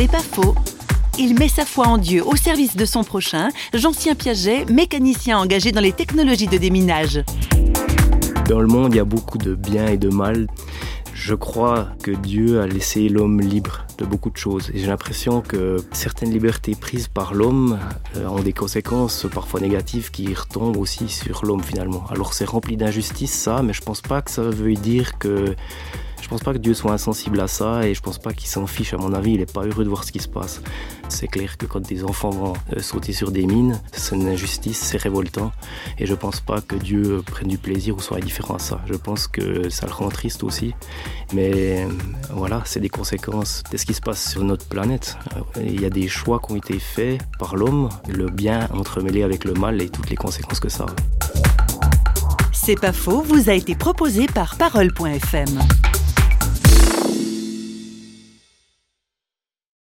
C'est pas faux. Il met sa foi en Dieu au service de son prochain, Jean-Sien Piaget, mécanicien engagé dans les technologies de déminage. Dans le monde, il y a beaucoup de bien et de mal. Je crois que Dieu a laissé l'homme libre de beaucoup de choses. Et j'ai l'impression que certaines libertés prises par l'homme euh, ont des conséquences parfois négatives qui retombent aussi sur l'homme finalement. Alors c'est rempli d'injustice ça, mais je pense pas que ça veut dire que je pense pas que Dieu soit insensible à ça et je pense pas qu'il s'en fiche. À mon avis, il est pas heureux de voir ce qui se passe. C'est clair que quand des enfants vont euh, sauter sur des mines, c'est une injustice, c'est révoltant. Et je pense pas que Dieu prenne du plaisir ou soit indifférent à ça. Je pense que ça le rend triste aussi. Mais euh, voilà, c'est des conséquences de ce qui se passe sur notre planète. Euh, il y a des choix qui ont été faits par l'homme, le bien entremêlé avec le mal et toutes les conséquences que ça a. C'est pas faux, vous a été proposé par parole.fm.